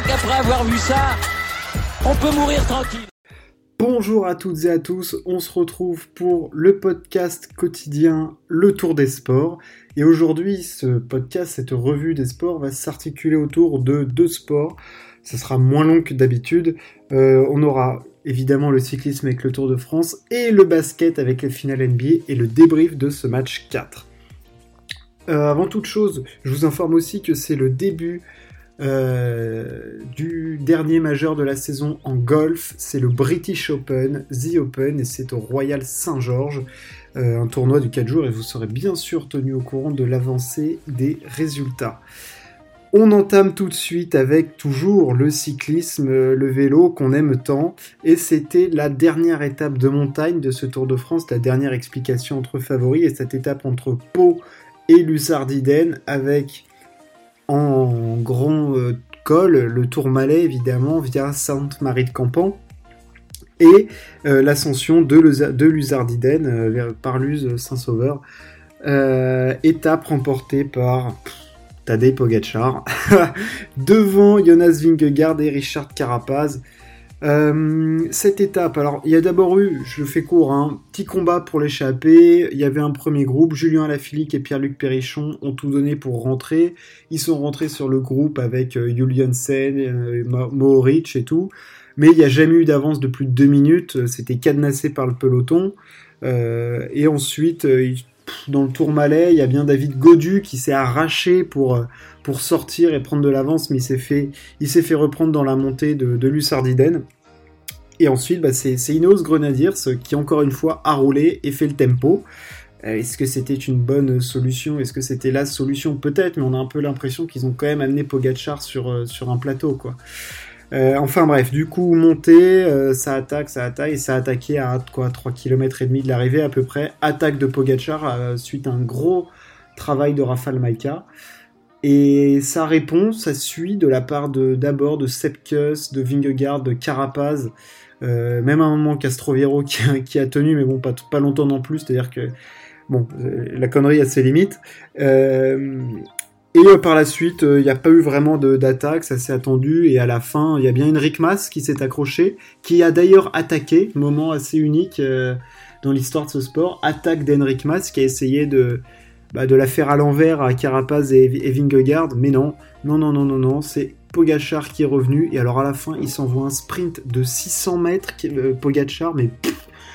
crois qu'après avoir vu ça, on peut mourir tranquille. Bonjour à toutes et à tous, on se retrouve pour le podcast quotidien Le Tour des Sports. Et aujourd'hui, ce podcast, cette revue des sports, va s'articuler autour de deux sports. Ça sera moins long que d'habitude. Euh, on aura évidemment le cyclisme avec le Tour de France et le basket avec la finale NBA et le débrief de ce match 4. Euh, avant toute chose, je vous informe aussi que c'est le début euh, du dernier majeur de la saison en golf. C'est le British Open, The Open, et c'est au Royal Saint-Georges, euh, un tournoi de 4 jours, et vous serez bien sûr tenu au courant de l'avancée des résultats. On entame tout de suite avec toujours le cyclisme, le vélo qu'on aime tant, et c'était la dernière étape de montagne de ce Tour de France, la dernière explication entre favoris, et cette étape entre Pau et Lussardiden avec en grand euh, col le Tourmalet évidemment via Sainte-Marie de Campan et euh, l'ascension de, de Luzardiden euh, par Luz Saint-Sauveur. étape remportée par Tadej Pogacar devant Jonas Vingegaard et Richard Carapaz. Euh, cette étape, alors il y a d'abord eu, je fais court, un hein, petit combat pour l'échapper. Il y avait un premier groupe, Julien Alaphilippe et Pierre-Luc Perrichon ont tout donné pour rentrer. Ils sont rentrés sur le groupe avec euh, Julian Sen, euh, Mohoric et tout. Mais il n'y a jamais eu d'avance de plus de deux minutes. C'était cadenassé par le peloton. Euh, et ensuite, dans le tour malais, il y a bien David Godu qui s'est arraché pour, pour sortir et prendre de l'avance, mais il s'est fait, fait reprendre dans la montée de, de. Et ensuite, bah, c'est Ineos Grenadiers qui, encore une fois, a roulé et fait le tempo. Euh, est-ce que c'était une bonne solution? Est-ce que c'était la solution? Peut-être, mais on a un peu l'impression qu'ils ont quand même amené Pogachar sur, euh, sur un plateau, quoi. Euh, enfin bref, du coup, monter, euh, ça attaque, ça attaque, et ça attaqué à quoi 3 km et demi de l'arrivée à peu près. Attaque de Pogachar euh, suite à un gros travail de Rafal Maika. Et ça répond, ça suit de la part de d'abord de Sepkus, de Vingegaard, de Carapaz, même à un moment Castroviro qui, a tenu, mais bon, pas, longtemps non plus, c'est-à-dire que la connerie a ses limites. Et euh, par la suite, il euh, n'y a pas eu vraiment d'attaque, ça s'est attendu, et à la fin, il y a bien Enric Mas qui s'est accroché, qui a d'ailleurs attaqué, moment assez unique euh, dans l'histoire de ce sport, attaque d'Henrik Mas qui a essayé de, bah, de la faire à l'envers à Carapaz et, et, mais non, non, non, non, non, non, c'est Pogachar qui est revenu, et alors à la fin, il s'envoie un sprint de 600 mètres, Pogachar, mais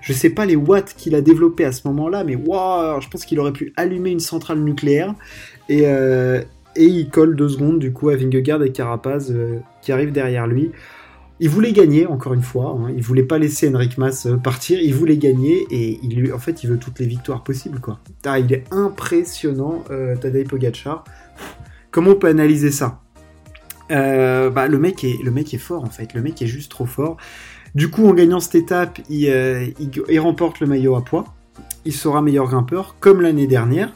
je sais pas les watts qu'il a développé à ce moment-là, mais waouh, je pense qu'il aurait pu allumer une centrale nucléaire. Et, euh, et il colle deux secondes du coup à Vingegaard et Carapaz euh, qui arrivent derrière lui. Il voulait gagner, encore une fois. Hein. Il voulait pas laisser Henrik Mas euh, partir. Il voulait gagner et il en fait, il veut toutes les victoires possibles, quoi. Ah, il est impressionnant, Tadej Pogacar. Comment on peut analyser ça? Bah, le mec est, le mec est fort en fait. Le mec est juste trop fort. Du coup, en gagnant cette étape, il, il remporte le maillot à poids. Il sera meilleur grimpeur, comme l'année dernière.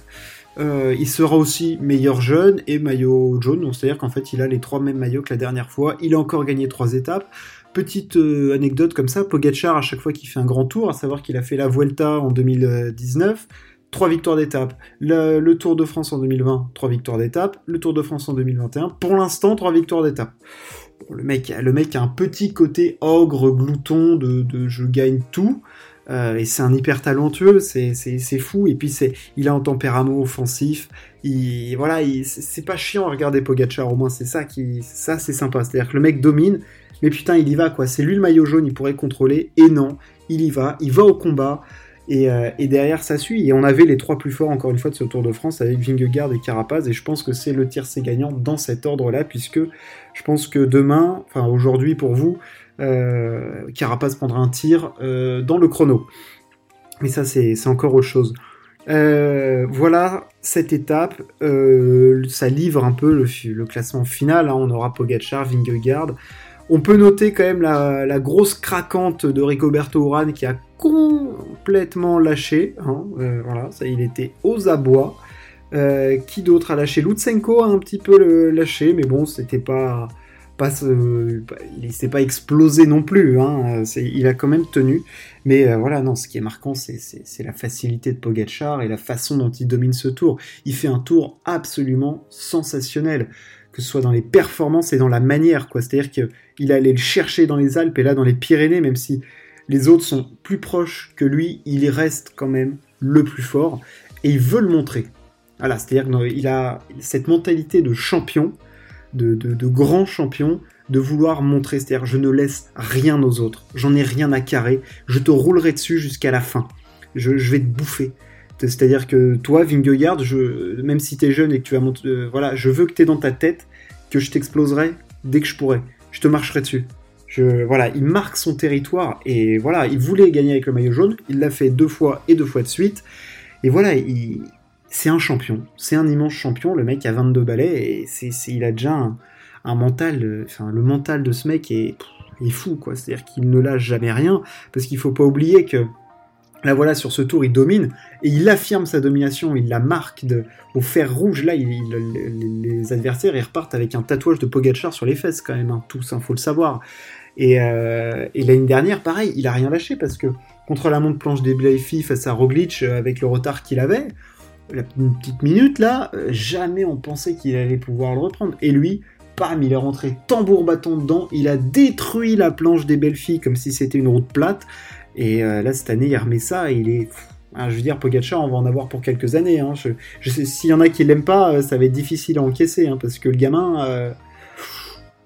Euh, il sera aussi meilleur jeune et maillot jaune, c'est-à-dire qu'en fait il a les trois mêmes maillots que la dernière fois. Il a encore gagné trois étapes. Petite euh, anecdote comme ça, Pogachar à chaque fois qu'il fait un grand tour, à savoir qu'il a fait la Vuelta en 2019, trois victoires d'étape. Le, Tour de France en 2020, trois victoires d'étape. Le Tour de France en 2021, pour l'instant trois victoires d'étape. le mec, le a un petit côté ogre, glouton de je gagne tout. Euh, et c'est un hyper talentueux, c'est fou. Et puis c'est, il a un tempérament offensif. Il, voilà, c'est pas chiant à regarder Pogachar. Au moins c'est ça qui, ça c'est sympa. C'est-à-dire que le mec domine, mais putain il y va quoi. C'est lui le maillot jaune, il pourrait contrôler. Et non, il y va, il va au combat. Et, euh, et, derrière ça suit. Et on avait les trois plus forts encore une fois de ce Tour de France avec Vingegaard et Carapaz. Et je pense que c'est le tiercé gagnant dans cet ordre-là, puisque je pense que demain, enfin aujourd'hui pour vous, euh, Carapaz prendra un tir euh, dans le chrono. Mais ça, c'est encore autre chose. Euh, voilà cette étape, ça livre un peu le, classement final. Hein. On aura Pogachar, Vingegaard. On peut noter quand même la, grosse craquante de Rigoberto Urán qui a complètement lâché. Hein. voilà, ça, il était aux abois. Qui d'autre a lâché Lutsenko a un petit peu lâché, mais bon, c'était pas il s'est pas explosé non plus, hein, il a quand même tenu. Mais euh, voilà, non, ce qui est marquant, c'est la facilité de Pogachar et la façon dont il domine ce tour. Il fait un tour absolument sensationnel. que ce soit dans les performances et dans la manière. C'est-à-dire qu'il allait le chercher dans les Alpes et là dans les Pyrénées, même si les autres sont plus proches que lui, il reste quand même le plus fort et il veut le montrer. Voilà, c'est-à-dire qu'il a cette mentalité de champion, de, grand champion, de vouloir montrer, c'est-à-dire je ne laisse rien aux autres, j'en ai rien à carrer, je te roulerai dessus jusqu'à la fin, je, vais te bouffer. C'est-à-dire que toi, Vingegaard, même si tu es jeune et que tu vas monter, euh, voilà, je veux que tu es dans ta tête, que je t'exploserai dès que je pourrai. Je te marcherai dessus. Voilà, il marque son territoire et voilà, il voulait gagner avec le maillot jaune, il l'a fait deux fois et deux fois de suite. Et voilà, il, c'est un champion, c'est un immense champion. Le mec a 22 balais et c'est, il a déjà un, mental, enfin le mental de ce mec est, fou quoi. C'est-à-dire qu'il ne lâche jamais rien parce qu'il faut pas oublier que Là voilà, sur ce tour, il domine et il affirme sa domination, il la marque de, au fer rouge. Là, les adversaires ils repartent avec un tatouage de Pogachar sur les fesses quand même, hein, tous, hein, faut le savoir. Et, euh, et l'année dernière, pareil, il a rien lâché parce que contre la montre planche des Blaifi face à Roglic, euh, avec le retard qu'il avait, une petite minute là, euh, jamais on pensait qu'il allait pouvoir le reprendre. Et lui, bam, il est rentré tambour bâton dedans, il a détruit la planche des belles filles comme si c'était une route plate. Et euh, là, cette année, il remet ça et il est. Ah, je veux dire, Pogacar, on va en avoir pour quelques années. Hein. Je, sais, s'il y en a qui l'aiment pas, euh, ça va être difficile à encaisser, hein, parce que le gamin,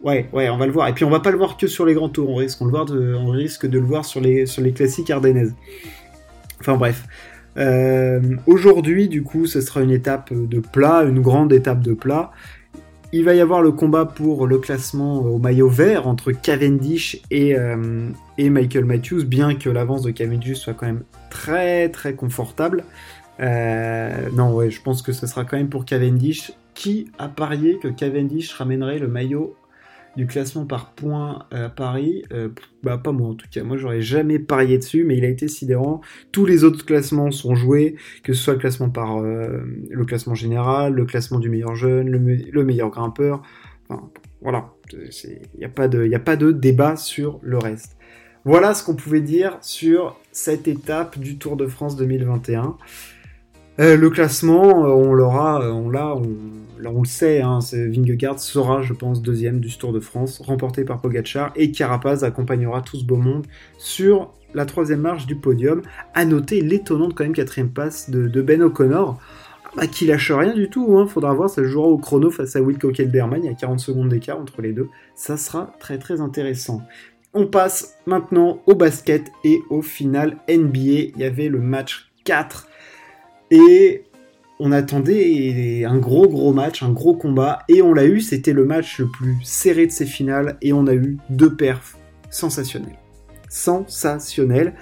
ouais, ouais, on va le voir. Et puis on va pas le voir que sur les grands tours, on risque, de, on risque de le voir sur les, sur les classiques ardennaises. Enfin bref. Aujourd'hui, du coup, ce sera une étape de plat, une grande étape de plat. Il va y avoir le combat pour le classement au maillot vert entre Cavendish et, euh, et Michael Matthews, bien que l'avance de Cavendish soit quand même très très confortable. Euh, non, ouais, je pense que ce sera quand même pour Cavendish. Qui a parié que Cavendish ramènerait le maillot du classement par points à Paris, euh, bah pas moi en tout cas, moi j'aurais jamais parié dessus, mais il a été sidérant. Tous les autres classements sont joués, que ce soit le classement euh, général, le classement du meilleur jeune, le, meilleur grimpeur, voilà, il n'y a, a pas de débat sur le reste. Voilà ce qu'on pouvait dire sur cette étape du Tour de France 2021. Euh, le classement, on l'aura, on l'a, on là on le sait, hein, Vingegaard sera, je pense, deuxième du Tour de France, remporté par Pogacar, et Carapaz accompagnera tout ce beau monde sur la troisième marche du podium. À noter l'étonnante quand même quatrième passe de, Ben O'Connor, bah, qui lâche rien du tout. Hein. Faudra voir, ça jouera au chrono face à Wilco Kelderman. Il y a 40 secondes d'écart entre les deux. Ça sera très très intéressant. On passe maintenant au basket et au final NBA. Il y avait le match 4. Et on attendait un gros gros match, un gros combat, et on l'a eu, c'était le match le plus serré de ces finales, et on a eu deux perfs sensationnels. Sensationnels.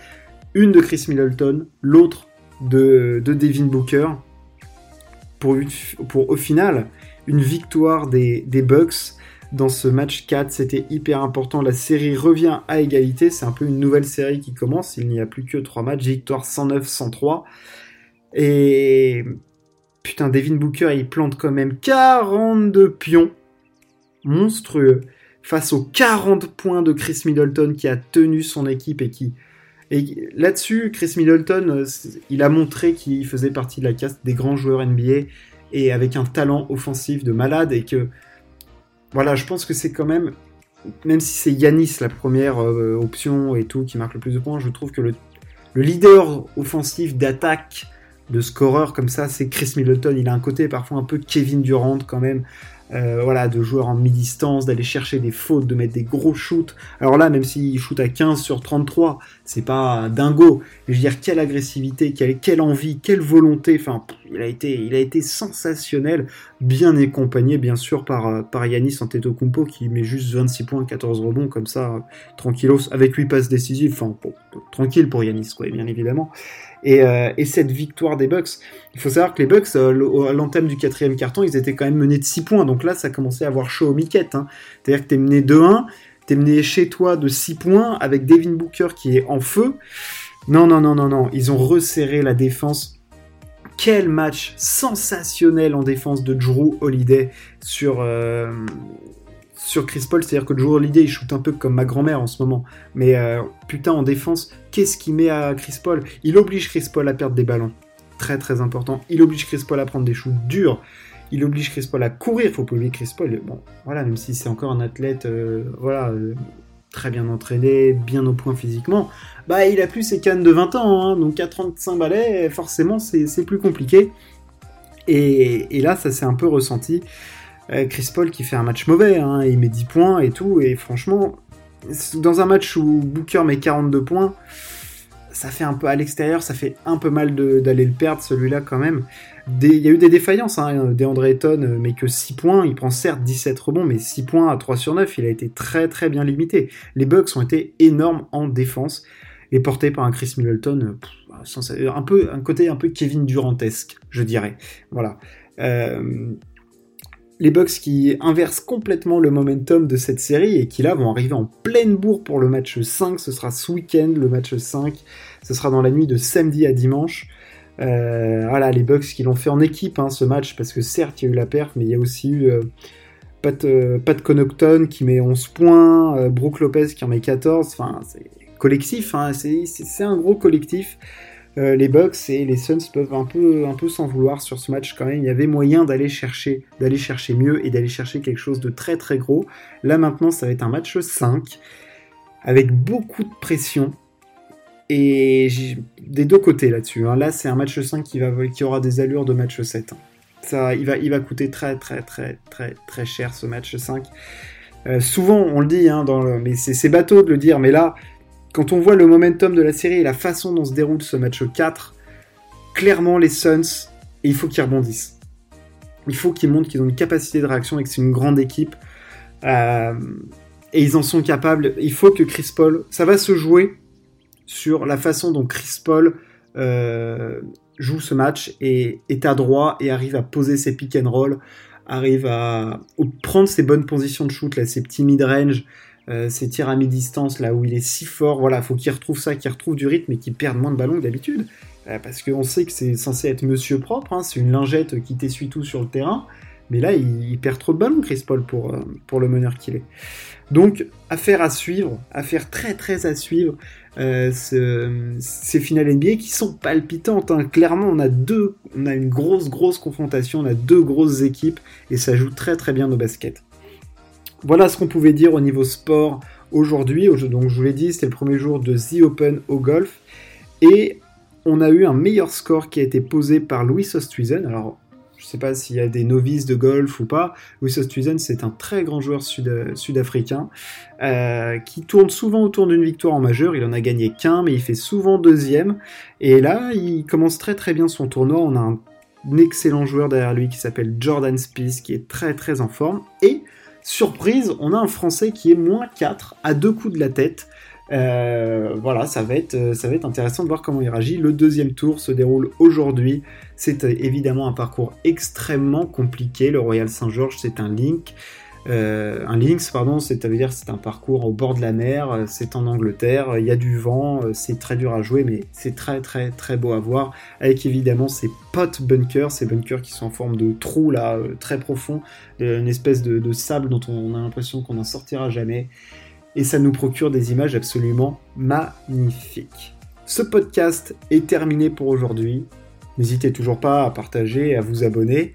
Une de Chris Middleton, l'autre de, Devin Booker. Pour, pour, au final, une victoire des, des Bucks dans ce match 4, c'était hyper important. La série revient à égalité, c'est un peu une nouvelle série qui commence, il n'y a plus que 3 matchs, victoire 109-103. Et Putain, Devin Booker, il plante quand même 42 pions. Monstrueux. Face aux 40 points de Chris Middleton qui a tenu son équipe et qui. Et là-dessus, Chris Middleton, euh, il a montré qu'il faisait partie de la caste des grands joueurs NBA et avec un talent offensif de malade et que. Voilà, je pense que c'est quand même. Même si c'est Yanis la première euh, option et tout qui marque le plus de points, je trouve que le, le leader offensif d'attaque de scoreur comme ça, c'est Chris Middleton. Il a un côté parfois un peu Kevin Durant quand même. Euh, voilà, de joueur en mi-distance, d'aller chercher des fautes, de mettre des gros shoots. Alors là, même s'il shoot à 15 sur 33, c'est pas dingo. je veux dire, quelle agressivité, quelle, quelle envie, quelle volonté. Enfin, il a été, il a été sensationnel, bien accompagné, bien sûr, par, euh, par Yanis Antetokounmpo, qui met juste 26 points, 14 rebonds, comme ça, tranquillos, avec 8 passes décisives. Enfin, tranquille pour Yanis, quoi, bien évidemment. Euh, et, cette victoire des Bucks, il faut savoir que les Bucks, euh, à l'entame du quatrième carton, ils étaient quand même menés de 6 points. Donc là, ça commençait à avoir chaud au miquette. Hein. C'est-à-dire que t'es mené 2-1, t'es mené chez toi de 6 points avec Devin Booker qui est en feu. Non, non, non, non, non. Ils ont resserré la défense. Quel match sensationnel en défense de Drew Holiday sur, euh, sur Chris Paul, c'est-à-dire que Joe Holiday il shoot un peu comme ma grand-mère en ce moment. Mais euh, putain, en défense, qu'est-ce qu'il met à Chris Paul? Il oblige Chris Paul à perdre des ballons. Très très important. Il oblige Chris Paul à prendre des shoots durs. il oblige Chris Paul à courir. Faut pas oublier Chris Paul. Bon, voilà, même si c'est encore un athlète, euh, voilà, euh, très bien entraîné, bien au point physiquement, bah il a plus ses cannes de 20 ans, hein, donc à 35 balais, forcément c'est plus compliqué. Et, là, ça s'est un peu ressenti. Euh, Chris Paul qui fait un match mauvais, hein, il met 10 points et tout, et franchement, dans un match où Booker met 42 points, ça fait un peu à l'extérieur, ça fait un peu mal d'aller le perdre celui-là quand même. Il y a eu des défaillances, hein, DeAndre Ayton euh, mais que 6 points, il prend certes 17 rebonds, mais 6 points à 3 sur 9, il a été très très bien limité. Les Bucks ont été énormes en défense, et portés par un Chris Middleton, euh, un, peu, un côté un peu Kevin Durantesque, je dirais. Voilà. Les Bucks qui inversent complètement le momentum de cette série et qui là vont arriver en pleine bourre pour le match 5. Ce sera ce week-end, le match 5. Ce sera dans la nuit de samedi à dimanche. Euh, voilà, les Bucks qui l'ont fait en équipe hein, ce match, parce que certes il y a eu la perte, mais il y a aussi eu euh, Pat, euh, Pat Connaughton qui met 11 points, Brooke Lopez qui en met 14. Enfin, c'est collectif, hein, c'est un gros collectif. Euh, les Bucks et les Suns peuvent un peu, un peu s'en vouloir sur ce match quand même. Il y avait moyen d'aller chercher, d'aller chercher mieux et d'aller chercher quelque chose de très très gros. Là maintenant, ça va être un match 5 avec beaucoup de pression et des deux côtés là-dessus. Hein. Là, c'est un match 5 qui, va, qui aura des allures de match 7. Ça, il va, il va coûter très très très très très cher ce match 5. Euh, souvent, on le dit, hein, dans mais c'est bateau de le dire, mais là, quand on voit le momentum de la série et la façon dont se déroule ce match 4, clairement les Suns, il faut qu'ils rebondissent. Il faut qu'ils montrent qu'ils ont une capacité de réaction et que c'est une grande équipe. Euh, et ils en sont capables. Il faut que Chris Paul, ça va se jouer sur la façon dont Chris Paul euh, joue ce match et est à droit et arrive à poser ses pick and roll, arrive à prendre ses bonnes positions de shoot, là, ses petits mid-range, euh, ces tirs à mi-distance là où il est si fort, voilà, faut qu'il retrouve ça, qu'il retrouve du rythme et qu'il perde moins de ballons que d'habitude. Euh, parce qu'on sait que c'est censé être monsieur propre, hein, c'est une lingette qui t'essuie tout sur le terrain. Mais là, il, perd trop de ballons, Chris Paul, pour, euh, pour le meneur qu'il est. Donc, affaire à suivre, affaire très très à suivre, ces finales NBA qui sont palpitantes. Hein. Clairement, on a deux, on a une grosse grosse confrontation, on a deux grosses équipes et ça joue très très bien nos baskets. Voilà ce qu'on pouvait dire au niveau sport aujourd'hui. Donc je vous l'ai dit, c'était le premier jour de The Open au golf. Et on a eu un meilleur score qui a été posé par Louis Oosthuizen. Alors je ne sais pas s'il y a des novices de golf ou pas. Louis Oosthuizen, c'est un très grand joueur sud-africain euh, qui tourne souvent autour d'une victoire en majeur. Il en a gagné qu'un, mais il fait souvent deuxième. Et là, il commence très très bien son tournoi. On a un, excellent joueur derrière lui qui s'appelle Jordan Spieth, qui est très très en forme. Et Surprise, on a un Français qui est moins 4 à deux coups de la tête. Euh, voilà, ça va, être, ça va être intéressant de voir comment il réagit. Le deuxième tour se déroule aujourd'hui. C'est euh, évidemment un parcours extrêmement compliqué. Le Royal Saint-Georges, c'est un link. Euh, un links, pardon, c'est à dire c'est un parcours au bord de la mer, euh, c'est en Angleterre, il y a du vent, euh, c'est très dur à jouer, mais c'est très très très beau à voir, avec évidemment ces potes bunkers, ces bunkers qui sont en forme de trous là, très profond, une espèce de, sable dont on a l'impression qu'on n'en sortira jamais, et ça nous procure des images absolument magnifiques. Ce podcast est terminé pour aujourd'hui. N'hésitez toujours pas à partager à vous abonner.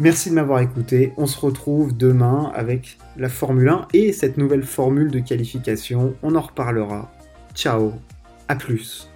Merci de m'avoir écouté. On se retrouve demain avec la Formule 1 et cette nouvelle formule de qualification. On en reparlera. Ciao, à plus.